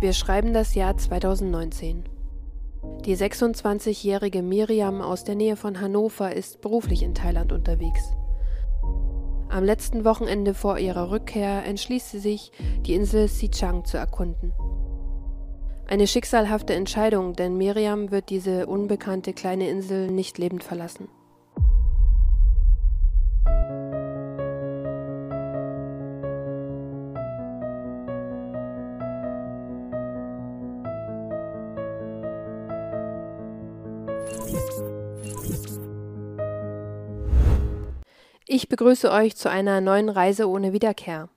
Wir schreiben das Jahr 2019. Die 26-jährige Miriam aus der Nähe von Hannover ist beruflich in Thailand unterwegs. Am letzten Wochenende vor ihrer Rückkehr entschließt sie sich, die Insel Sichang zu erkunden. Eine schicksalhafte Entscheidung, denn Miriam wird diese unbekannte kleine Insel nicht lebend verlassen. Ich begrüße euch zu einer neuen Reise ohne Wiederkehr.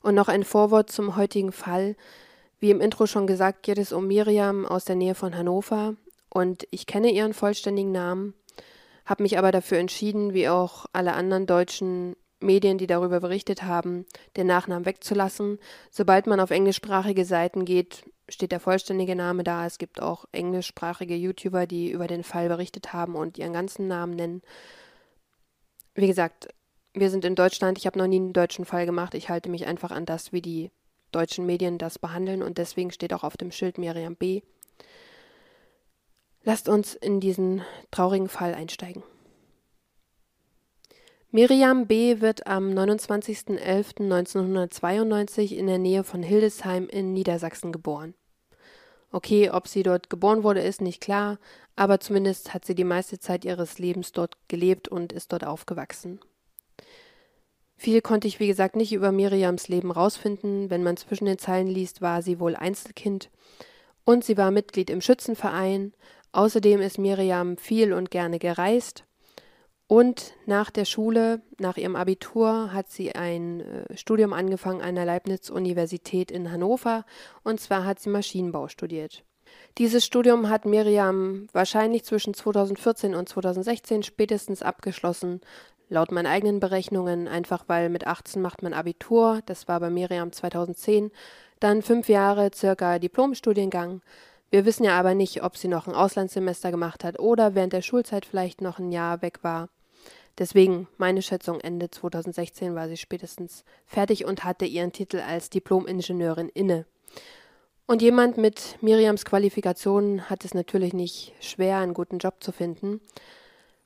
Und noch ein Vorwort zum heutigen Fall. Wie im Intro schon gesagt, geht es um Miriam aus der Nähe von Hannover und ich kenne ihren vollständigen Namen, habe mich aber dafür entschieden, wie auch alle anderen deutschen Medien, die darüber berichtet haben, den Nachnamen wegzulassen. Sobald man auf englischsprachige Seiten geht, steht der vollständige Name da. Es gibt auch englischsprachige YouTuber, die über den Fall berichtet haben und ihren ganzen Namen nennen wie gesagt, wir sind in Deutschland, ich habe noch nie einen deutschen Fall gemacht. Ich halte mich einfach an das, wie die deutschen Medien das behandeln und deswegen steht auch auf dem Schild Miriam B. Lasst uns in diesen traurigen Fall einsteigen. Miriam B. wird am 29.11.1992 in der Nähe von Hildesheim in Niedersachsen geboren. Okay, ob sie dort geboren wurde, ist nicht klar, aber zumindest hat sie die meiste Zeit ihres Lebens dort gelebt und ist dort aufgewachsen. Viel konnte ich, wie gesagt, nicht über Miriams Leben rausfinden. Wenn man zwischen den Zeilen liest, war sie wohl Einzelkind und sie war Mitglied im Schützenverein. Außerdem ist Miriam viel und gerne gereist und nach der Schule, nach ihrem Abitur, hat sie ein äh, Studium angefangen an der Leibniz-Universität in Hannover. Und zwar hat sie Maschinenbau studiert. Dieses Studium hat Miriam wahrscheinlich zwischen 2014 und 2016 spätestens abgeschlossen. Laut meinen eigenen Berechnungen, einfach weil mit 18 macht man Abitur, das war bei Miriam 2010, dann fünf Jahre circa Diplomstudiengang. Wir wissen ja aber nicht, ob sie noch ein Auslandssemester gemacht hat oder während der Schulzeit vielleicht noch ein Jahr weg war. Deswegen meine Schätzung Ende 2016 war sie spätestens fertig und hatte ihren Titel als Diplom-Ingenieurin inne. Und jemand mit Miriams Qualifikationen hat es natürlich nicht schwer, einen guten Job zu finden.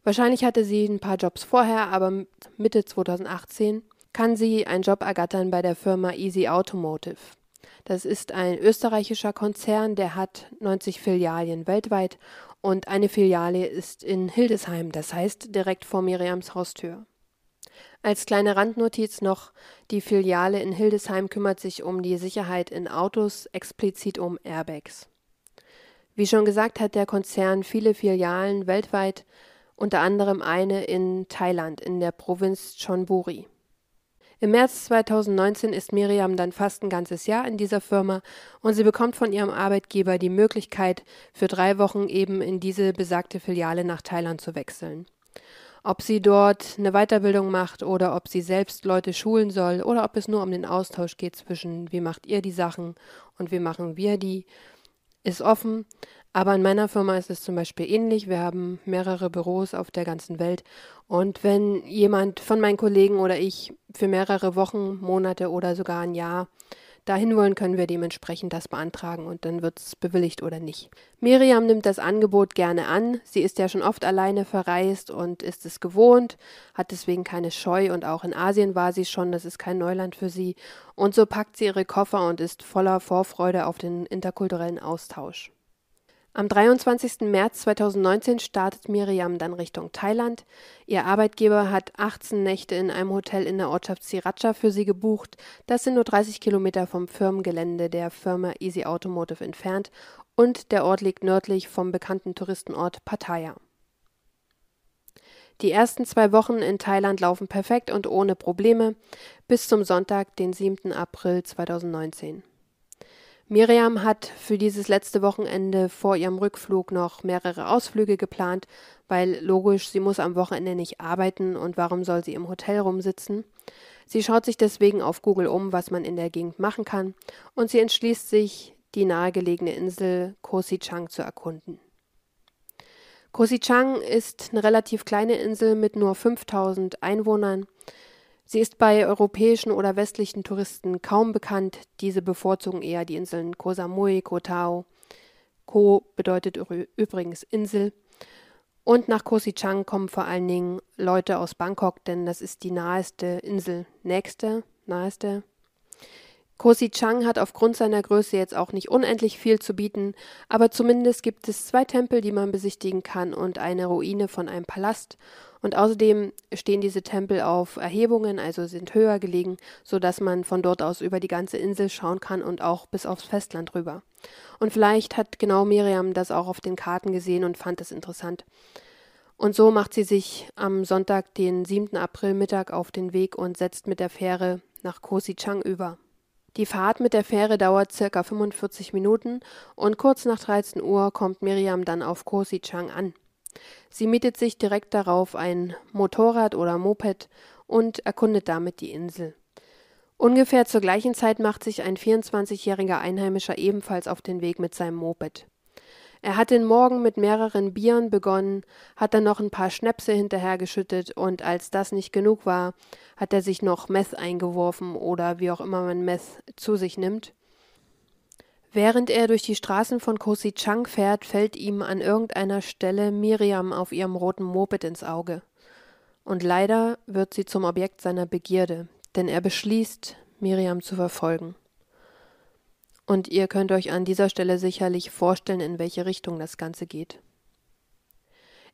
Wahrscheinlich hatte sie ein paar Jobs vorher, aber Mitte 2018 kann sie einen Job ergattern bei der Firma Easy Automotive. Das ist ein österreichischer Konzern, der hat 90 Filialien weltweit und eine Filiale ist in Hildesheim, das heißt direkt vor Miriams Haustür. Als kleine Randnotiz noch, die Filiale in Hildesheim kümmert sich um die Sicherheit in Autos, explizit um Airbags. Wie schon gesagt, hat der Konzern viele Filialen weltweit, unter anderem eine in Thailand in der Provinz Chonburi. Im März 2019 ist Miriam dann fast ein ganzes Jahr in dieser Firma und sie bekommt von ihrem Arbeitgeber die Möglichkeit, für drei Wochen eben in diese besagte Filiale nach Thailand zu wechseln. Ob sie dort eine Weiterbildung macht oder ob sie selbst Leute schulen soll oder ob es nur um den Austausch geht zwischen wie macht ihr die Sachen und wie machen wir die, ist offen. Aber in meiner Firma ist es zum Beispiel ähnlich. Wir haben mehrere Büros auf der ganzen Welt. Und wenn jemand von meinen Kollegen oder ich für mehrere Wochen, Monate oder sogar ein Jahr dahin wollen, können wir dementsprechend das beantragen und dann wird es bewilligt oder nicht. Miriam nimmt das Angebot gerne an. Sie ist ja schon oft alleine verreist und ist es gewohnt, hat deswegen keine Scheu und auch in Asien war sie schon, das ist kein Neuland für sie. Und so packt sie ihre Koffer und ist voller Vorfreude auf den interkulturellen Austausch. Am 23. März 2019 startet Miriam dann Richtung Thailand. Ihr Arbeitgeber hat 18 Nächte in einem Hotel in der Ortschaft Sriracha für sie gebucht. Das sind nur 30 Kilometer vom Firmengelände der Firma Easy Automotive entfernt und der Ort liegt nördlich vom bekannten Touristenort Pattaya. Die ersten zwei Wochen in Thailand laufen perfekt und ohne Probleme bis zum Sonntag, den 7. April 2019. Miriam hat für dieses letzte Wochenende vor ihrem Rückflug noch mehrere Ausflüge geplant, weil logisch, sie muss am Wochenende nicht arbeiten und warum soll sie im Hotel rumsitzen? Sie schaut sich deswegen auf Google um, was man in der Gegend machen kann, und sie entschließt sich, die nahegelegene Insel Kosichang zu erkunden. Kosichang ist eine relativ kleine Insel mit nur 5000 Einwohnern. Sie ist bei europäischen oder westlichen Touristen kaum bekannt. Diese bevorzugen eher die Inseln Koh Samui, Koh Tao. Koh bedeutet übrigens Insel. Und nach Koh Si Chang kommen vor allen Dingen Leute aus Bangkok, denn das ist die naheste Insel. Nächste, naheste, Koh Si Chang hat aufgrund seiner Größe jetzt auch nicht unendlich viel zu bieten, aber zumindest gibt es zwei Tempel, die man besichtigen kann und eine Ruine von einem Palast. Und außerdem stehen diese Tempel auf Erhebungen, also sind höher gelegen, so dass man von dort aus über die ganze Insel schauen kann und auch bis aufs Festland rüber. Und vielleicht hat genau Miriam das auch auf den Karten gesehen und fand es interessant. Und so macht sie sich am Sonntag, den 7. April Mittag auf den Weg und setzt mit der Fähre nach Koh Si Chang über. Die Fahrt mit der Fähre dauert circa 45 Minuten und kurz nach 13 Uhr kommt Miriam dann auf Koh Si Chang an. Sie mietet sich direkt darauf ein Motorrad oder Moped und erkundet damit die Insel. Ungefähr zur gleichen Zeit macht sich ein 24-jähriger Einheimischer ebenfalls auf den Weg mit seinem Moped. Er hat den Morgen mit mehreren Bieren begonnen, hat dann noch ein paar Schnäpse hinterhergeschüttet und als das nicht genug war, hat er sich noch Meth eingeworfen oder wie auch immer man Meth zu sich nimmt. Während er durch die Straßen von Kosi Chang fährt, fällt ihm an irgendeiner Stelle Miriam auf ihrem roten Moped ins Auge. Und leider wird sie zum Objekt seiner Begierde, denn er beschließt, Miriam zu verfolgen. Und ihr könnt euch an dieser Stelle sicherlich vorstellen, in welche Richtung das Ganze geht.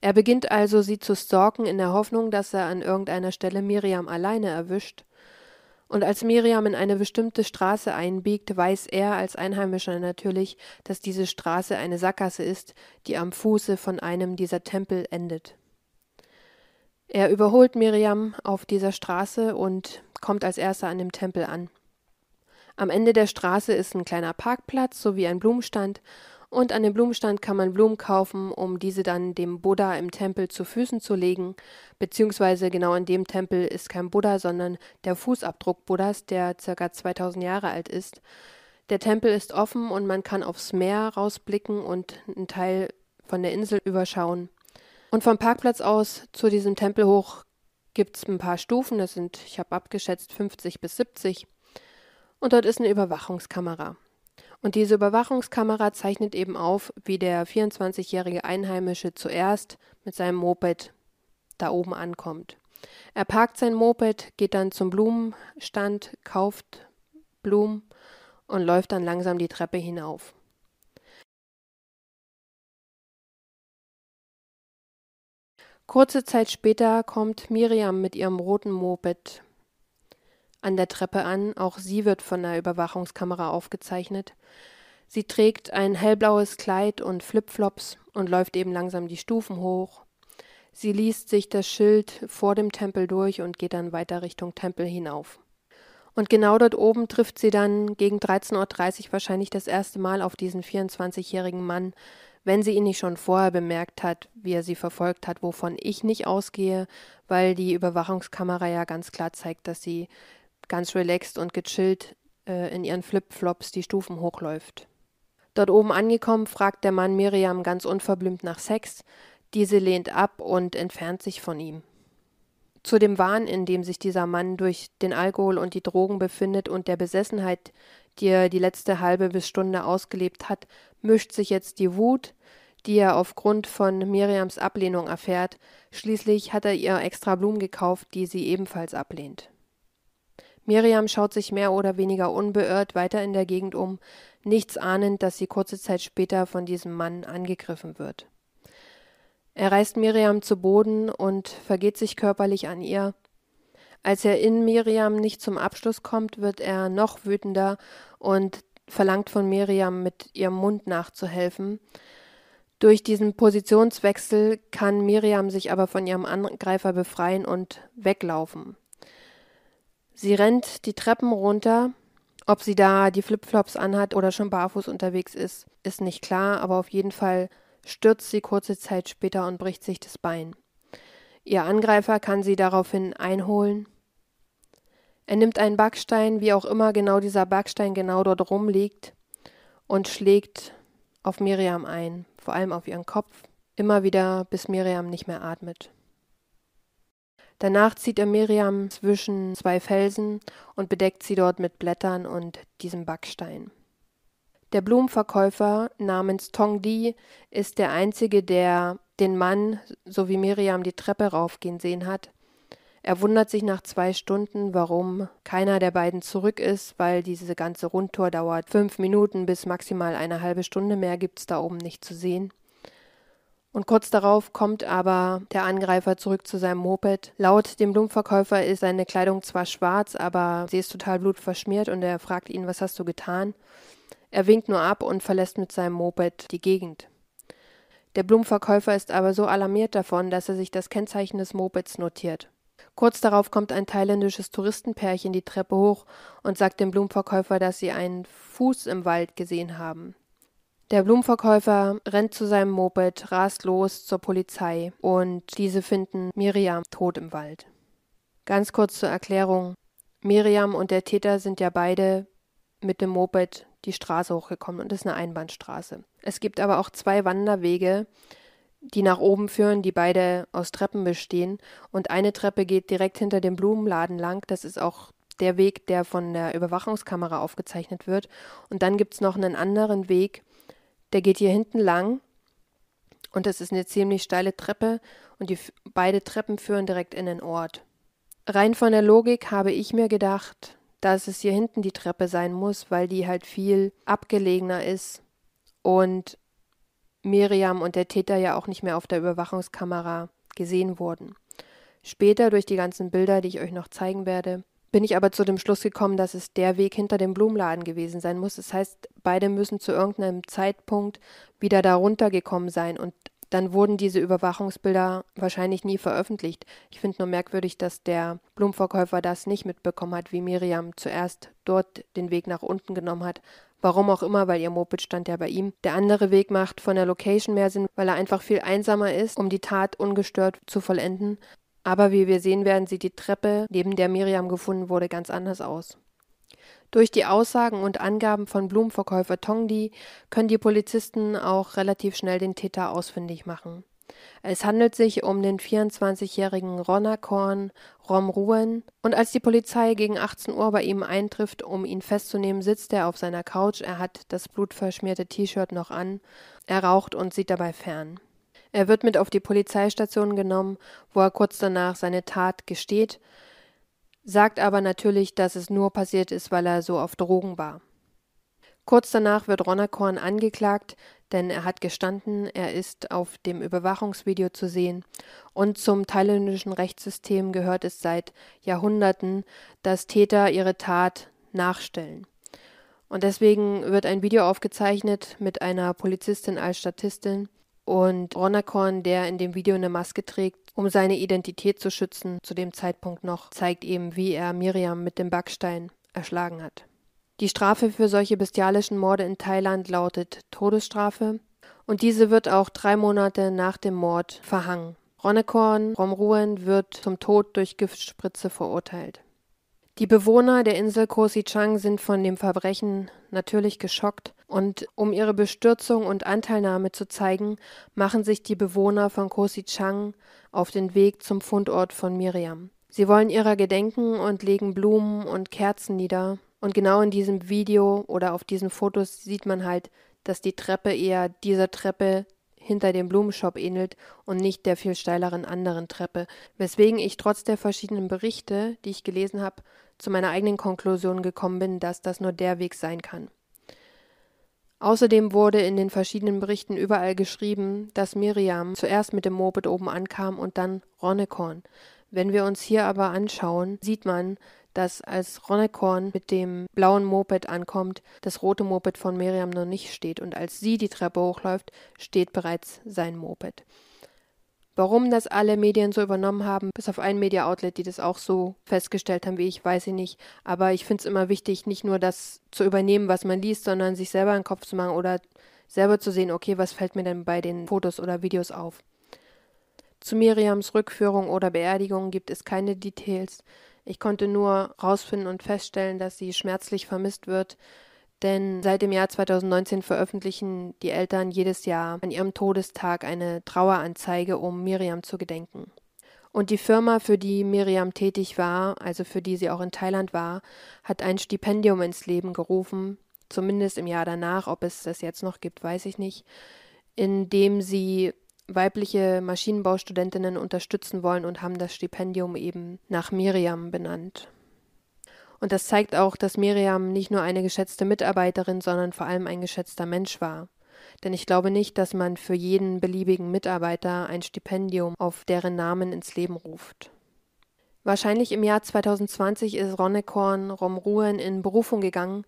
Er beginnt also, sie zu stalken, in der Hoffnung, dass er an irgendeiner Stelle Miriam alleine erwischt. Und als Miriam in eine bestimmte Straße einbiegt, weiß er als Einheimischer natürlich, dass diese Straße eine Sackgasse ist, die am Fuße von einem dieser Tempel endet. Er überholt Miriam auf dieser Straße und kommt als erster an dem Tempel an. Am Ende der Straße ist ein kleiner Parkplatz sowie ein Blumenstand und an dem Blumenstand kann man Blumen kaufen, um diese dann dem Buddha im Tempel zu Füßen zu legen, beziehungsweise genau in dem Tempel ist kein Buddha, sondern der Fußabdruck Buddhas, der circa 2000 Jahre alt ist. Der Tempel ist offen und man kann aufs Meer rausblicken und einen Teil von der Insel überschauen. Und vom Parkplatz aus zu diesem Tempel hoch gibt es ein paar Stufen, das sind, ich habe abgeschätzt, 50 bis 70 und dort ist eine Überwachungskamera. Und diese Überwachungskamera zeichnet eben auf, wie der 24-jährige Einheimische zuerst mit seinem Moped da oben ankommt. Er parkt sein Moped, geht dann zum Blumenstand, kauft Blumen und läuft dann langsam die Treppe hinauf. Kurze Zeit später kommt Miriam mit ihrem roten Moped an der Treppe an, auch sie wird von der Überwachungskamera aufgezeichnet. Sie trägt ein hellblaues Kleid und Flipflops und läuft eben langsam die Stufen hoch. Sie liest sich das Schild vor dem Tempel durch und geht dann weiter Richtung Tempel hinauf. Und genau dort oben trifft sie dann gegen 13.30 Uhr wahrscheinlich das erste Mal auf diesen 24-jährigen Mann, wenn sie ihn nicht schon vorher bemerkt hat, wie er sie verfolgt hat, wovon ich nicht ausgehe, weil die Überwachungskamera ja ganz klar zeigt, dass sie ganz relaxed und gechillt äh, in ihren Flipflops die Stufen hochläuft. Dort oben angekommen, fragt der Mann Miriam ganz unverblümt nach Sex. Diese lehnt ab und entfernt sich von ihm. Zu dem Wahn, in dem sich dieser Mann durch den Alkohol und die Drogen befindet und der Besessenheit, die er die letzte halbe bis Stunde ausgelebt hat, mischt sich jetzt die Wut, die er aufgrund von Miriams Ablehnung erfährt. Schließlich hat er ihr extra Blumen gekauft, die sie ebenfalls ablehnt. Miriam schaut sich mehr oder weniger unbeirrt weiter in der Gegend um, nichts ahnend, dass sie kurze Zeit später von diesem Mann angegriffen wird. Er reißt Miriam zu Boden und vergeht sich körperlich an ihr. Als er in Miriam nicht zum Abschluss kommt, wird er noch wütender und verlangt von Miriam, mit ihrem Mund nachzuhelfen. Durch diesen Positionswechsel kann Miriam sich aber von ihrem Angreifer befreien und weglaufen. Sie rennt die Treppen runter, Ob sie da die Flipflops anhat oder schon barfuß unterwegs ist, ist nicht klar, aber auf jeden Fall stürzt sie kurze Zeit später und bricht sich das Bein. Ihr Angreifer kann sie daraufhin einholen. Er nimmt einen Backstein, wie auch immer genau dieser Backstein genau dort rumliegt, und schlägt auf Miriam ein, vor allem auf ihren Kopf, immer wieder, bis Miriam nicht mehr atmet. Danach zieht er Miriam zwischen zwei Felsen und bedeckt sie dort mit Blättern und diesem Backstein. Der Blumenverkäufer namens Tong Di ist der einzige, der den Mann sowie Miriam die Treppe raufgehen sehen hat. Er wundert sich nach zwei Stunden, warum keiner der beiden zurück ist, weil diese ganze Rundtour dauert fünf Minuten bis maximal eine halbe Stunde mehr gibt's da oben nicht zu sehen. Und kurz darauf kommt aber der Angreifer zurück zu seinem Moped. Laut dem Blumenverkäufer ist seine Kleidung zwar schwarz, aber sie ist total blutverschmiert und er fragt ihn, was hast du getan? Er winkt nur ab und verlässt mit seinem Moped die Gegend. Der Blumenverkäufer ist aber so alarmiert davon, dass er sich das Kennzeichen des Mopeds notiert. Kurz darauf kommt ein thailändisches Touristenpärchen die Treppe hoch und sagt dem Blumenverkäufer, dass sie einen Fuß im Wald gesehen haben. Der Blumenverkäufer rennt zu seinem Moped, rast los zur Polizei und diese finden Miriam tot im Wald. Ganz kurz zur Erklärung. Miriam und der Täter sind ja beide mit dem Moped die Straße hochgekommen und das ist eine Einbahnstraße. Es gibt aber auch zwei Wanderwege, die nach oben führen, die beide aus Treppen bestehen und eine Treppe geht direkt hinter dem Blumenladen lang. Das ist auch der Weg, der von der Überwachungskamera aufgezeichnet wird. Und dann gibt es noch einen anderen Weg, der geht hier hinten lang und das ist eine ziemlich steile Treppe und die beide Treppen führen direkt in den Ort. Rein von der Logik habe ich mir gedacht, dass es hier hinten die Treppe sein muss, weil die halt viel abgelegener ist und Miriam und der Täter ja auch nicht mehr auf der Überwachungskamera gesehen wurden. Später durch die ganzen Bilder, die ich euch noch zeigen werde, bin ich aber zu dem Schluss gekommen, dass es der Weg hinter dem Blumenladen gewesen sein muss. Das heißt, beide müssen zu irgendeinem Zeitpunkt wieder da runtergekommen sein und dann wurden diese Überwachungsbilder wahrscheinlich nie veröffentlicht. Ich finde nur merkwürdig, dass der Blumenverkäufer das nicht mitbekommen hat, wie Miriam zuerst dort den Weg nach unten genommen hat. Warum auch immer, weil ihr Moped stand ja bei ihm. Der andere Weg macht von der Location mehr Sinn, weil er einfach viel einsamer ist, um die Tat ungestört zu vollenden. Aber wie wir sehen werden, sieht die Treppe, neben der Miriam gefunden wurde, ganz anders aus. Durch die Aussagen und Angaben von Blumenverkäufer Tongdi können die Polizisten auch relativ schnell den Täter ausfindig machen. Es handelt sich um den 24-jährigen Ronakorn Romruen und als die Polizei gegen 18 Uhr bei ihm eintrifft, um ihn festzunehmen, sitzt er auf seiner Couch, er hat das blutverschmierte T-Shirt noch an, er raucht und sieht dabei fern. Er wird mit auf die Polizeistation genommen, wo er kurz danach seine Tat gesteht, sagt aber natürlich, dass es nur passiert ist, weil er so auf Drogen war. Kurz danach wird Ronnerkorn angeklagt, denn er hat gestanden, er ist auf dem Überwachungsvideo zu sehen und zum thailändischen Rechtssystem gehört es seit Jahrhunderten, dass Täter ihre Tat nachstellen. Und deswegen wird ein Video aufgezeichnet mit einer Polizistin als Statistin und Ronakorn, der in dem Video eine Maske trägt, um seine Identität zu schützen, zu dem Zeitpunkt noch, zeigt eben, wie er Miriam mit dem Backstein erschlagen hat. Die Strafe für solche bestialischen Morde in Thailand lautet Todesstrafe und diese wird auch drei Monate nach dem Mord verhangen. Ronnekorn Romruen wird zum Tod durch Giftspritze verurteilt. Die Bewohner der Insel Koh Si Chang sind von dem Verbrechen natürlich geschockt und um ihre Bestürzung und Anteilnahme zu zeigen, machen sich die Bewohner von Koh Si Chang auf den Weg zum Fundort von Miriam. Sie wollen ihrer gedenken und legen Blumen und Kerzen nieder. Und genau in diesem Video oder auf diesen Fotos sieht man halt, dass die Treppe eher dieser Treppe hinter dem Blumenshop ähnelt und nicht der viel steileren anderen Treppe, weswegen ich trotz der verschiedenen Berichte, die ich gelesen habe, zu meiner eigenen Konklusion gekommen bin, dass das nur der Weg sein kann. Außerdem wurde in den verschiedenen Berichten überall geschrieben, dass Miriam zuerst mit dem Moped oben ankam und dann Ronnekorn. Wenn wir uns hier aber anschauen, sieht man, dass als Ronnekorn mit dem blauen Moped ankommt, das rote Moped von Miriam noch nicht steht und als sie die Treppe hochläuft, steht bereits sein Moped. Warum das alle Medien so übernommen haben, bis auf ein Media-Outlet, die das auch so festgestellt haben wie ich, weiß ich nicht. Aber ich finde es immer wichtig, nicht nur das zu übernehmen, was man liest, sondern sich selber einen Kopf zu machen oder selber zu sehen, okay, was fällt mir denn bei den Fotos oder Videos auf. Zu Miriams Rückführung oder Beerdigung gibt es keine Details. Ich konnte nur rausfinden und feststellen, dass sie schmerzlich vermisst wird, denn seit dem Jahr 2019 veröffentlichen die Eltern jedes Jahr an ihrem Todestag eine Traueranzeige, um Miriam zu gedenken. Und die Firma, für die Miriam tätig war, also für die sie auch in Thailand war, hat ein Stipendium ins Leben gerufen, zumindest im Jahr danach, ob es das jetzt noch gibt, weiß ich nicht, in dem sie weibliche Maschinenbaustudentinnen unterstützen wollen und haben das Stipendium eben nach Miriam benannt. Und das zeigt auch, dass Miriam nicht nur eine geschätzte Mitarbeiterin, sondern vor allem ein geschätzter Mensch war. Denn ich glaube nicht, dass man für jeden beliebigen Mitarbeiter ein Stipendium auf deren Namen ins Leben ruft. Wahrscheinlich im Jahr 2020 ist Ronnekorn Romruhen in Berufung gegangen,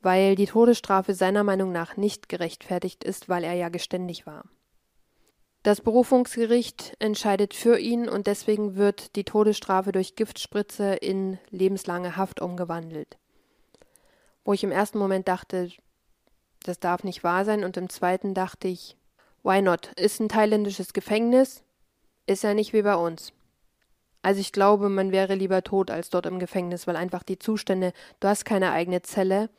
weil die Todesstrafe seiner Meinung nach nicht gerechtfertigt ist, weil er ja geständig war. Das Berufungsgericht entscheidet für ihn und deswegen wird die Todesstrafe durch Giftspritze in lebenslange Haft umgewandelt. Wo ich im ersten Moment dachte, das darf nicht wahr sein und im zweiten dachte ich, why not? Ist ein thailändisches Gefängnis, ist ja nicht wie bei uns. Also ich glaube, man wäre lieber tot als dort im Gefängnis, weil einfach die Zustände, du hast keine eigene Zelle.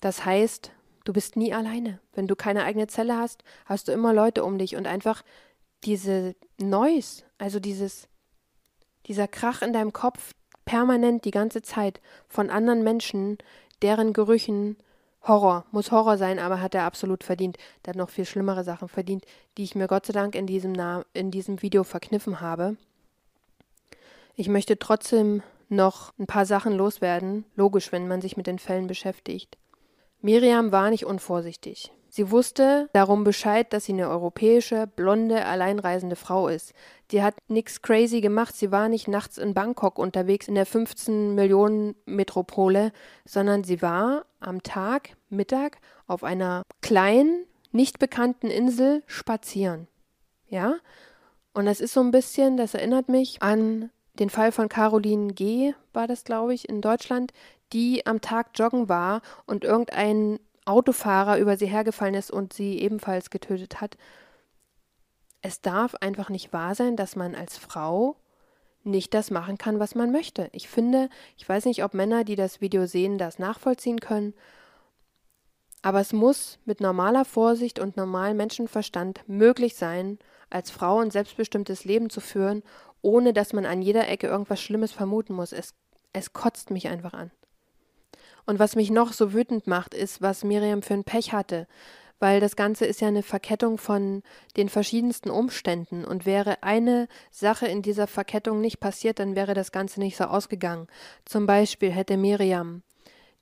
Das heißt, Du bist nie alleine. Wenn du keine eigene Zelle hast, hast du immer Leute um dich und einfach diese Noise, also dieses, dieser Krach in deinem Kopf permanent die ganze Zeit von anderen Menschen, deren Gerüchen Horror, muss Horror sein, aber hat er absolut verdient. Der hat noch viel schlimmere Sachen verdient, die ich mir Gott sei Dank in diesem, Na in diesem Video verkniffen habe. Ich möchte trotzdem noch ein paar Sachen loswerden, logisch, wenn man sich mit den Fällen beschäftigt. Miriam war nicht unvorsichtig. Sie wusste darum Bescheid, dass sie eine europäische, blonde, alleinreisende Frau ist. Die hat nichts crazy gemacht, sie war nicht nachts in Bangkok unterwegs in der 15 Millionen Metropole, sondern sie war am Tag, Mittag auf einer kleinen, nicht bekannten Insel spazieren. Ja? Und das ist so ein bisschen, das erinnert mich an den Fall von Caroline G., war das, glaube ich, in Deutschland, die am Tag joggen war und irgendein Autofahrer über sie hergefallen ist und sie ebenfalls getötet hat. Es darf einfach nicht wahr sein, dass man als Frau nicht das machen kann, was man möchte. Ich finde, ich weiß nicht, ob Männer, die das Video sehen, das nachvollziehen können, aber es muss mit normaler Vorsicht und normalem Menschenverstand möglich sein, als Frau ein selbstbestimmtes Leben zu führen, ohne dass man an jeder Ecke irgendwas Schlimmes vermuten muss. Es, es kotzt mich einfach an. Und was mich noch so wütend macht, ist, was Miriam für ein Pech hatte. Weil das Ganze ist ja eine Verkettung von den verschiedensten Umständen. Und wäre eine Sache in dieser Verkettung nicht passiert, dann wäre das Ganze nicht so ausgegangen. Zum Beispiel hätte Miriam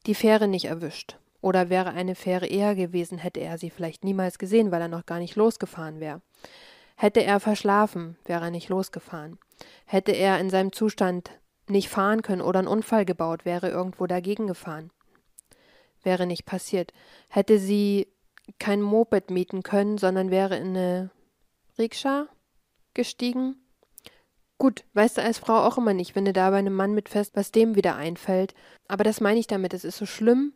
die Fähre nicht erwischt. Oder wäre eine Fähre eher gewesen, hätte er sie vielleicht niemals gesehen, weil er noch gar nicht losgefahren wäre. Hätte er verschlafen, wäre er nicht losgefahren. Hätte er in seinem Zustand nicht fahren können oder einen Unfall gebaut, wäre irgendwo dagegen gefahren. Wäre nicht passiert. Hätte sie kein Moped mieten können, sondern wäre in eine Rikscha gestiegen. Gut, weißt du als Frau auch immer nicht, wenn du da bei einem Mann mit fest, was dem wieder einfällt. Aber das meine ich damit, es ist so schlimm.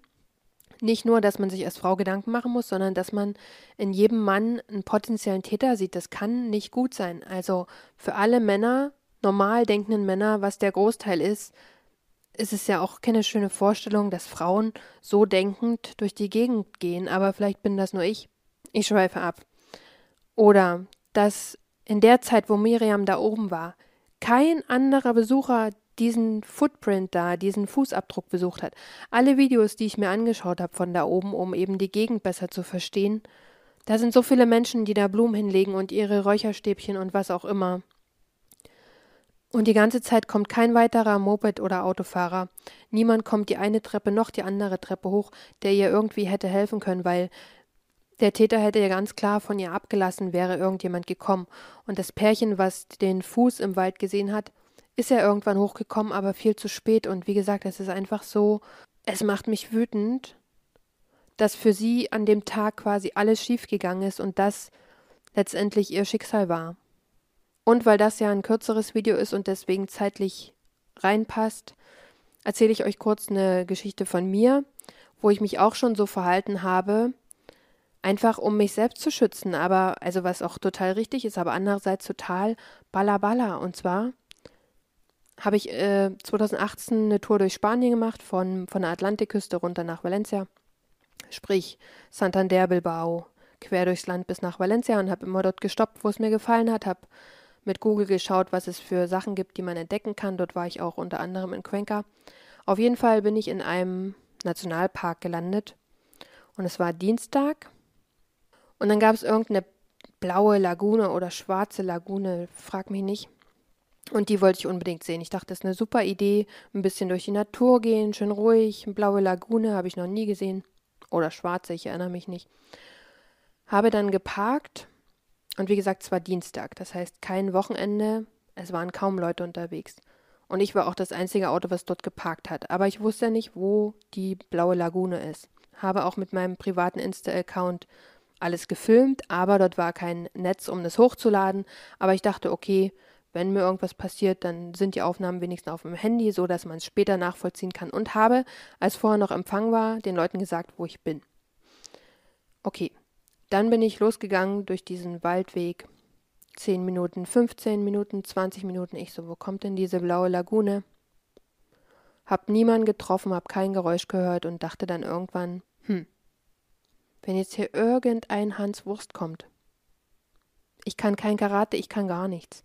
Nicht nur, dass man sich als Frau Gedanken machen muss, sondern dass man in jedem Mann einen potenziellen Täter sieht. Das kann nicht gut sein. Also für alle Männer normal denkenden Männer, was der Großteil ist, ist es ja auch keine schöne Vorstellung, dass Frauen so denkend durch die Gegend gehen, aber vielleicht bin das nur ich. Ich schweife ab. Oder dass in der Zeit, wo Miriam da oben war, kein anderer Besucher diesen Footprint da, diesen Fußabdruck besucht hat. Alle Videos, die ich mir angeschaut habe von da oben, um eben die Gegend besser zu verstehen, da sind so viele Menschen, die da Blumen hinlegen und ihre Räucherstäbchen und was auch immer. Und die ganze Zeit kommt kein weiterer Moped- oder Autofahrer. Niemand kommt die eine Treppe noch die andere Treppe hoch, der ihr irgendwie hätte helfen können, weil der Täter hätte ja ganz klar von ihr abgelassen, wäre irgendjemand gekommen. Und das Pärchen, was den Fuß im Wald gesehen hat, ist ja irgendwann hochgekommen, aber viel zu spät. Und wie gesagt, es ist einfach so, es macht mich wütend, dass für sie an dem Tag quasi alles schiefgegangen ist und das letztendlich ihr Schicksal war. Und weil das ja ein kürzeres Video ist und deswegen zeitlich reinpasst, erzähle ich euch kurz eine Geschichte von mir, wo ich mich auch schon so verhalten habe, einfach um mich selbst zu schützen, aber also was auch total richtig ist, aber andererseits total balla Und zwar habe ich äh, 2018 eine Tour durch Spanien gemacht, von, von der Atlantikküste runter nach Valencia, sprich Santander, Bilbao, quer durchs Land bis nach Valencia und habe immer dort gestoppt, wo es mir gefallen hat, habe mit Google geschaut, was es für Sachen gibt, die man entdecken kann. Dort war ich auch unter anderem in Cuenca. Auf jeden Fall bin ich in einem Nationalpark gelandet und es war Dienstag und dann gab es irgendeine blaue Lagune oder schwarze Lagune, frag mich nicht. Und die wollte ich unbedingt sehen. Ich dachte, das ist eine super Idee. Ein bisschen durch die Natur gehen, schön ruhig. Eine blaue Lagune habe ich noch nie gesehen. Oder schwarze, ich erinnere mich nicht. Habe dann geparkt. Und wie gesagt, es war Dienstag. Das heißt, kein Wochenende. Es waren kaum Leute unterwegs. Und ich war auch das einzige Auto, was dort geparkt hat. Aber ich wusste ja nicht, wo die blaue Lagune ist. Habe auch mit meinem privaten Insta-Account alles gefilmt, aber dort war kein Netz, um das hochzuladen. Aber ich dachte, okay, wenn mir irgendwas passiert, dann sind die Aufnahmen wenigstens auf dem Handy, so dass man es später nachvollziehen kann. Und habe, als vorher noch Empfang war, den Leuten gesagt, wo ich bin. Okay, dann bin ich losgegangen durch diesen Waldweg. 10 Minuten, 15 Minuten, 20 Minuten. Ich so, wo kommt denn diese blaue Lagune? Hab niemanden getroffen, hab kein Geräusch gehört und dachte dann irgendwann, hm, wenn jetzt hier irgendein Hans Wurst kommt. Ich kann kein Karate, ich kann gar nichts.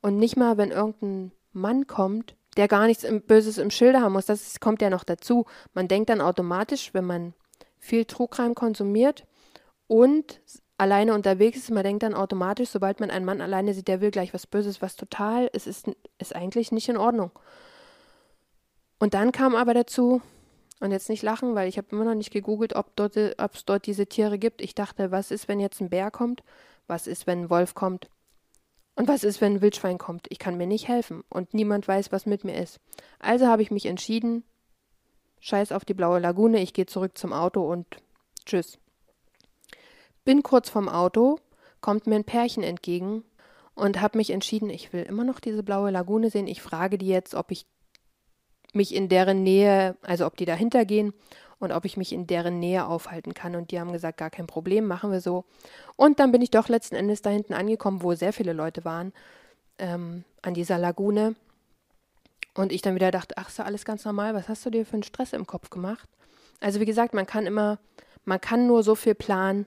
Und nicht mal, wenn irgendein Mann kommt, der gar nichts Böses im Schilde haben muss, das kommt ja noch dazu. Man denkt dann automatisch, wenn man viel Trugreim konsumiert und alleine unterwegs ist, man denkt dann automatisch, sobald man einen Mann alleine sieht, der will gleich was Böses, was total, es ist, ist eigentlich nicht in Ordnung. Und dann kam aber dazu, und jetzt nicht lachen, weil ich habe immer noch nicht gegoogelt, ob es dort diese Tiere gibt. Ich dachte, was ist, wenn jetzt ein Bär kommt? Was ist, wenn ein Wolf kommt? Und was ist, wenn ein Wildschwein kommt? Ich kann mir nicht helfen und niemand weiß, was mit mir ist. Also habe ich mich entschieden, scheiß auf die blaue Lagune, ich gehe zurück zum Auto und tschüss. Bin kurz vorm Auto, kommt mir ein Pärchen entgegen und habe mich entschieden, ich will immer noch diese blaue Lagune sehen. Ich frage die jetzt, ob ich mich in deren Nähe, also ob die dahinter gehen und ob ich mich in deren Nähe aufhalten kann. Und die haben gesagt, gar kein Problem, machen wir so. Und dann bin ich doch letzten Endes da hinten angekommen, wo sehr viele Leute waren, ähm, an dieser Lagune. Und ich dann wieder dachte, ach, ist ja alles ganz normal, was hast du dir für einen Stress im Kopf gemacht? Also wie gesagt, man kann immer, man kann nur so viel planen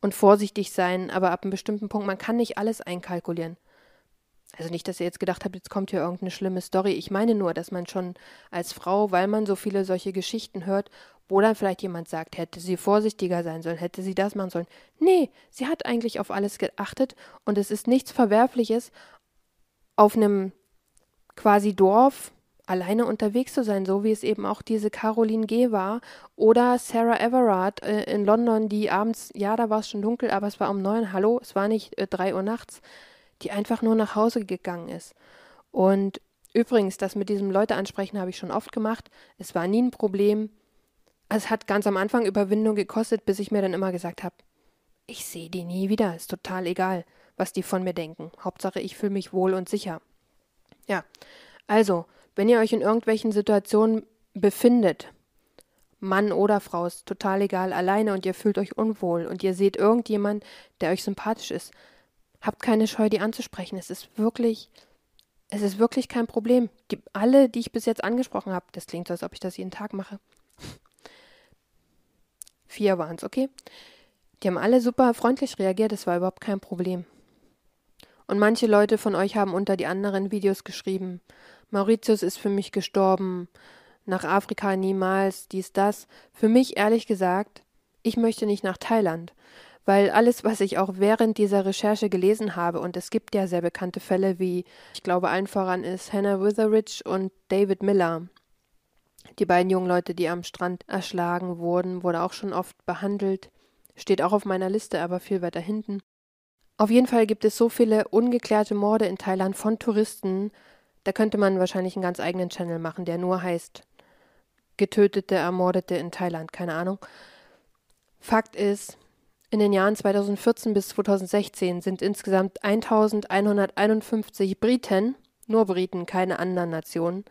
und vorsichtig sein, aber ab einem bestimmten Punkt, man kann nicht alles einkalkulieren. Also nicht, dass ihr jetzt gedacht habt, jetzt kommt hier irgendeine schlimme Story. Ich meine nur, dass man schon als Frau, weil man so viele solche Geschichten hört, wo dann vielleicht jemand sagt, hätte sie vorsichtiger sein sollen, hätte sie das machen sollen. Nee, sie hat eigentlich auf alles geachtet und es ist nichts Verwerfliches, auf einem quasi Dorf alleine unterwegs zu sein, so wie es eben auch diese Caroline G. war oder Sarah Everard äh, in London, die abends, ja, da war es schon dunkel, aber es war um neun, hallo, es war nicht äh, drei Uhr nachts, die einfach nur nach Hause gegangen ist. Und übrigens, das mit diesem Leute ansprechen habe ich schon oft gemacht. Es war nie ein Problem. Es hat ganz am Anfang Überwindung gekostet, bis ich mir dann immer gesagt habe, ich sehe die nie wieder, ist total egal, was die von mir denken. Hauptsache, ich fühle mich wohl und sicher. Ja, also, wenn ihr euch in irgendwelchen Situationen befindet, Mann oder Frau, ist total egal, alleine und ihr fühlt euch unwohl und ihr seht irgendjemand, der euch sympathisch ist, Habt keine Scheu, die anzusprechen. Es ist wirklich, es ist wirklich kein Problem. Die, alle, die ich bis jetzt angesprochen habe, das klingt so, als ob ich das jeden Tag mache. Vier waren es, okay? Die haben alle super freundlich reagiert, es war überhaupt kein Problem. Und manche Leute von euch haben unter die anderen Videos geschrieben, Mauritius ist für mich gestorben, nach Afrika niemals, dies, das. Für mich ehrlich gesagt, ich möchte nicht nach Thailand weil alles, was ich auch während dieser Recherche gelesen habe, und es gibt ja sehr bekannte Fälle wie, ich glaube, allen voran ist Hannah Witheridge und David Miller. Die beiden jungen Leute, die am Strand erschlagen wurden, wurde auch schon oft behandelt. Steht auch auf meiner Liste, aber viel weiter hinten. Auf jeden Fall gibt es so viele ungeklärte Morde in Thailand von Touristen, da könnte man wahrscheinlich einen ganz eigenen Channel machen, der nur heißt Getötete, Ermordete in Thailand, keine Ahnung. Fakt ist, In den Jahren 2014 bis 2016 sind insgesamt 1151 Briten, nur Briten, keine anderen Nationen,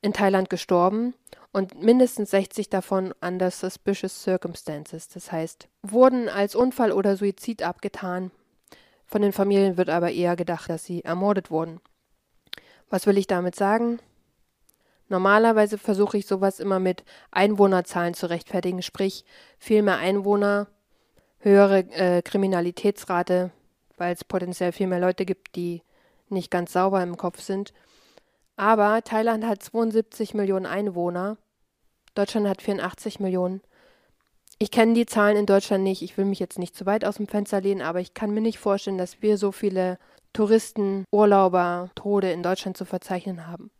in Thailand gestorben und mindestens 60 davon under suspicious circumstances, das heißt, wurden als Unfall oder Suizid abgetan. Von den Familien wird aber eher gedacht, dass sie ermordet wurden. Was will ich damit sagen? Normalerweise versuche ich sowas immer mit Einwohnerzahlen zu rechtfertigen, sprich viel mehr Einwohner, höhere äh, Kriminalitätsrate, weil es potenziell viel mehr Leute gibt, die nicht ganz sauber im Kopf sind. Aber Thailand hat 72 Millionen Einwohner, Deutschland hat 84 Millionen. Ich kenne die Zahlen in Deutschland nicht, ich will mich jetzt nicht zu weit aus dem Fenster lehnen, aber ich kann mir nicht vorstellen, dass wir so viele Touristen, Urlauber, Tode in Deutschland zu verzeichnen haben.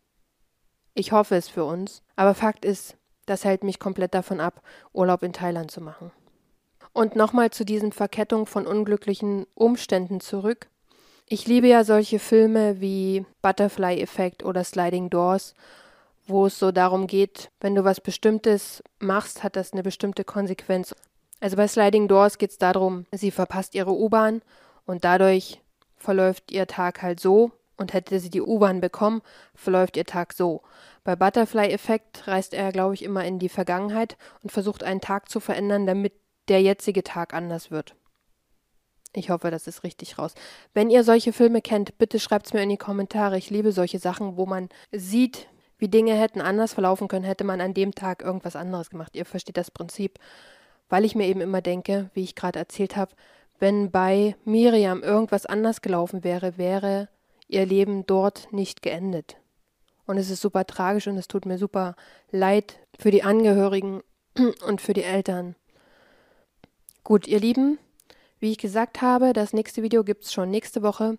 Ich hoffe es für uns. Aber Fakt ist, das hält mich komplett davon ab, Urlaub in Thailand zu machen. Und nochmal zu diesen Verkettung von unglücklichen Umständen zurück. Ich liebe ja solche Filme wie Butterfly Effect oder Sliding Doors, wo es so darum geht, wenn du was Bestimmtes machst, hat das eine bestimmte Konsequenz. Also bei Sliding Doors geht es darum, sie verpasst ihre U-Bahn und dadurch verläuft ihr Tag halt so, und hätte sie die U-Bahn bekommen, verläuft ihr Tag so. Bei Butterfly-Effekt reist er, glaube ich, immer in die Vergangenheit und versucht einen Tag zu verändern, damit der jetzige Tag anders wird. Ich hoffe, das ist richtig raus. Wenn ihr solche Filme kennt, bitte schreibt es mir in die Kommentare. Ich liebe solche Sachen, wo man sieht, wie Dinge hätten anders verlaufen können, hätte man an dem Tag irgendwas anderes gemacht. Ihr versteht das Prinzip. Weil ich mir eben immer denke, wie ich gerade erzählt habe, wenn bei Miriam irgendwas anders gelaufen wäre, wäre ihr Leben dort nicht geendet. Und es ist super tragisch und es tut mir super leid für die Angehörigen und für die Eltern. Gut, ihr Lieben, wie ich gesagt habe, das nächste Video gibt es schon nächste Woche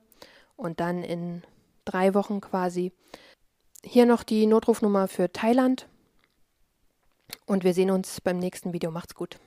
und dann in drei Wochen quasi. Hier noch die Notrufnummer für Thailand und wir sehen uns beim nächsten Video. Macht's gut.